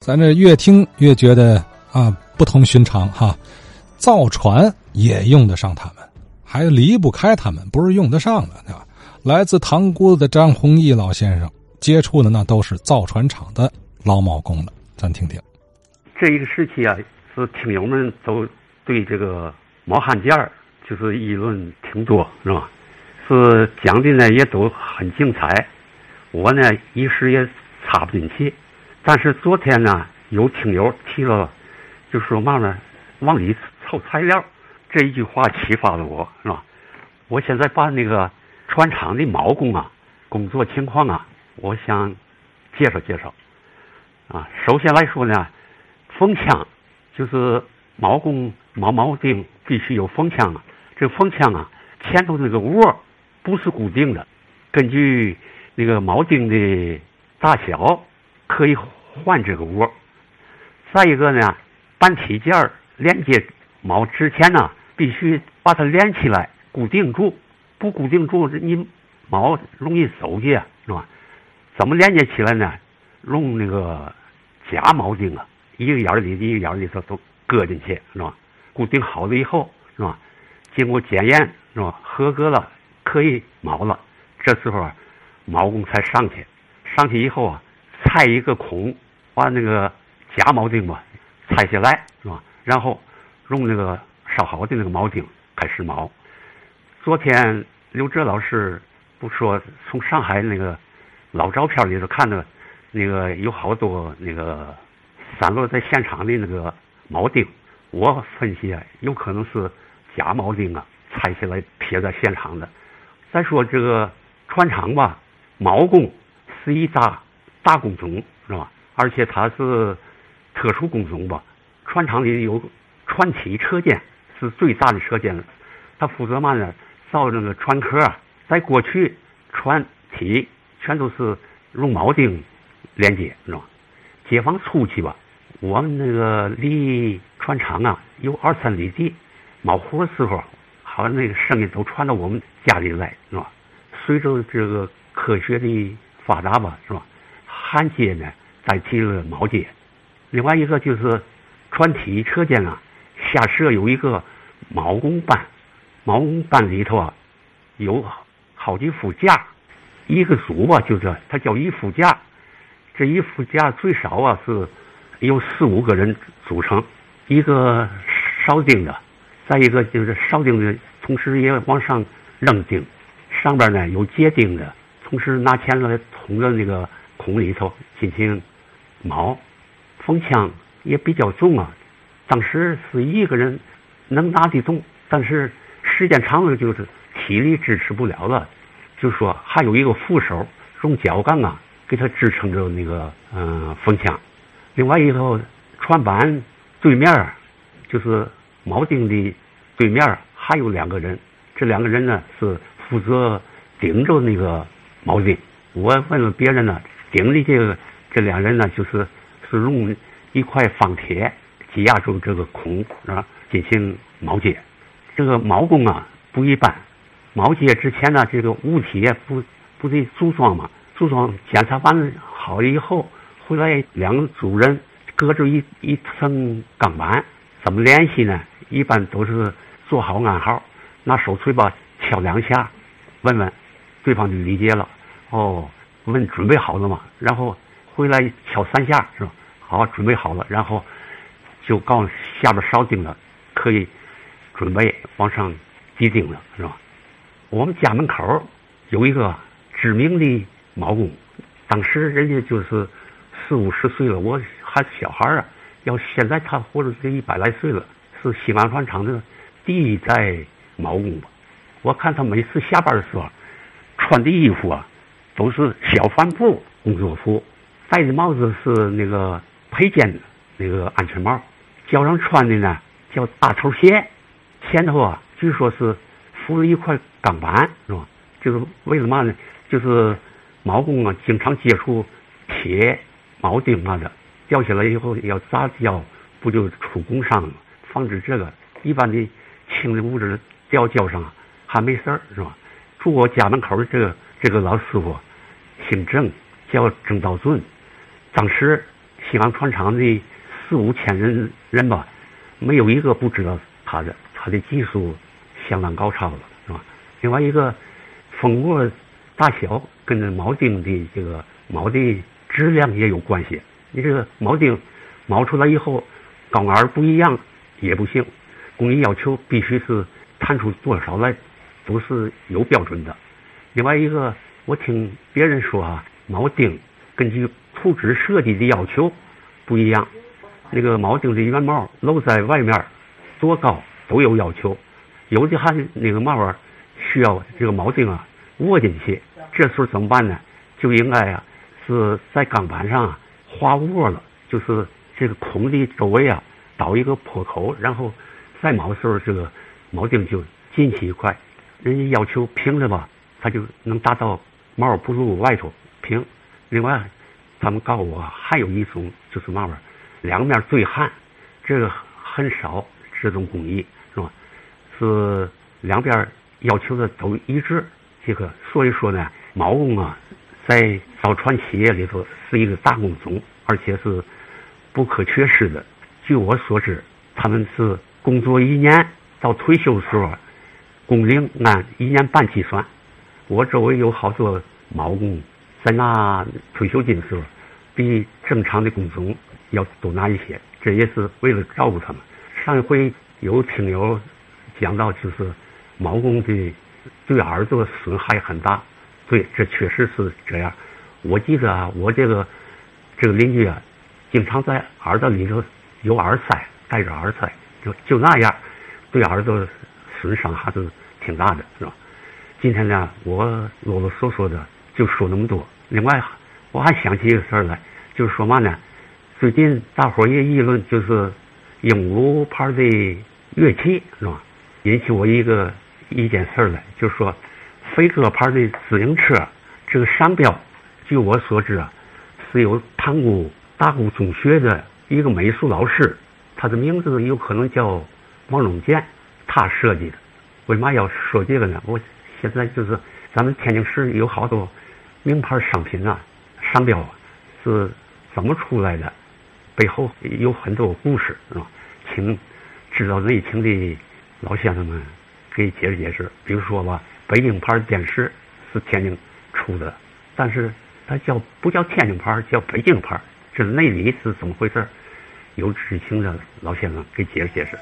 咱这越听越觉得啊不同寻常哈，造船也用得上他们，还离不开他们，不是用得上的对吧？来自塘沽的张弘毅老先生接触的那都是造船厂的老铆工了，咱听听。这一个时期啊，是听友们都对这个毛汉件就是议论挺多，是吧？是讲的呢也都很精彩，我呢一时也插不进去。但是昨天呢，有听友提了，就说嘛呢，往里凑材料，这一句话启发了我，是吧？我现在把那个船厂的铆工啊，工作情况啊，我想介绍介绍。啊，首先来说呢，风枪就是铆工铆铆钉必须有风枪啊。这风枪啊，前头那个窝不是固定的，根据那个铆钉的大小。可以换这个窝。再一个呢，搬体件儿连接锚之前呢，必须把它连起来，固定住。不固定住，你锚容易走去，是吧？怎么连接起来呢？用那个假铆钉啊，一个眼里一个眼里头都搁进去，是吧？固定好了以后，是吧？经过检验，是吧？合格了，可以锚了。这时候啊，铆工才上去。上去以后啊。拆一个孔，把那个假铆钉吧拆下来，是吧？然后用那个烧好的那个铆钉开始铆。昨天刘哲老师不说从上海那个老照片里头看到，那个有好多那个散落在现场的那个铆钉，我分析啊，有可能是假铆钉啊，拆下来撇在现场的。再说这个船厂吧，铆工是一大。大工种是吧？而且它是特殊工种吧？船厂里有船体车间，是最大的车间了。他负责嘛呢？造那个船壳啊。在过去，船体全都是用铆钉连接，是吧？解放初期吧，我们那个离船厂啊有二三里地，冒活的时候，好像那个声音都传到我们家里来，是吧？随着这个科学的发达吧，是吧？焊接呢，代替了铆接。另外一个就是船体车间啊，下设有一个铆工班。铆工班里头啊，有好几副架，一个组吧，就是它叫一副架。这一副架最少啊是有四五个人组成。一个烧钉的，再一个就是烧钉的，同时也往上扔钉。上边呢有接钉的，同时拿钳子捅着那个。孔里头进行铆，风枪也比较重啊。当时是一个人能拿得动，但是时间长了就是体力支持不了了。就说还有一个扶手，用脚杠啊给他支撑着那个嗯风枪。另外一头船板对面就是铆钉的对面还有两个人，这两个人呢是负责顶着那个铆钉。我问了别人呢。顶的这个这两人呢，就是是用一块方铁挤压住这个孔啊，进行铆接。这个铆工啊不一般，铆接之前呢，这个物体不不得组装嘛？组装检查完了好了以后，回来两个主人隔着一一层钢板，怎么联系呢？一般都是做好暗号，拿手锤吧敲两下，问问对方就理解了。哦。问准备好了吗？然后回来敲三下，是吧？好，准备好了，然后就告诉下边烧钉了，可以准备往上系钉了，是吧？我们家门口有一个知名的铆工，当时人家就是四五十岁了，我还小孩啊。要现在他活着得一百来岁了，是西安船厂的第一代铆工吧？我看他每次下班的时候穿的衣服啊。都是小帆布工作服，戴的帽子是那个配件那个安全帽，脚上穿的呢叫大头鞋，前头啊据说是附了一块钢板，是吧？就是为了嘛呢？就是铆工啊经常接触铁铆钉嘛的，掉下来以后要砸胶，不就出工伤了？防止这个一般的轻的物质掉脚上啊还没事儿，是吧？住我家门口的这个。这个老师傅姓郑，叫郑道尊，当时西安船厂的四五千人人吧，没有一个不知道他的，他的技术相当高超了，是吧？另外一个，蜂窝大小跟这铆钉的这个铆的质量也有关系。你这个铆钉铆出来以后，高矮不一样也不行，工艺要求必须是弹出多少来，都是有标准的。另外一个，我听别人说啊，铆钉根据图纸设计的要求不一样，那个铆钉的圆帽露在外面多高都有要求，有的还那个帽儿需要这个铆钉啊握进去，这时候怎么办呢？就应该啊是在钢板上啊划窝了，就是这个孔的周围啊倒一个破口，然后再铆的时候这个铆钉就进去一块。人家要求平了吧，他就能达到帽不露外头平。另外，他们告诉我还有一种就是嘛玩儿，两面对焊，这个很少这种工艺是吧？是两边要求的都一致。这个所以说呢，铆工啊，在造船企业里头是一个大工种，而且是不可缺失的。据我所知，他们是工作一年到退休的时候，工龄按一年半计算。我周围有好多毛工，在拿退休金的时候，比正常的工种要多拿一些，这也是为了照顾他们。上一回有听友讲到，就是毛工的对耳朵损害很大，对，这确实是这样。我记得啊，我这个这个邻居啊，经常在耳朵里头有耳塞，戴着耳塞，就就那样，对耳朵损伤还是挺大的，是吧？今天呢，我啰啰嗦嗦的就说那么多。另外，我还想起一个事儿来，就是说嘛呢，最近大伙儿也议论，就是鹦鹉牌的乐器是吧？引起我一个一件事儿来，就是说飞鸽牌的自行车这个商标，据我所知啊，是由塘沽大沽中学的一个美术老师，他的名字有可能叫王荣建，他设计的。为嘛要说这个呢？我现在就是咱们天津市有好多名牌商品啊，商标啊是怎么出来的？背后有很多故事，是吧？请知道内情的老先生们给解释解释。比如说吧，北京牌电视是天津出的，但是它叫不叫天津牌，叫北京牌，这内里是怎么回事？有知情的老先生给解释解释。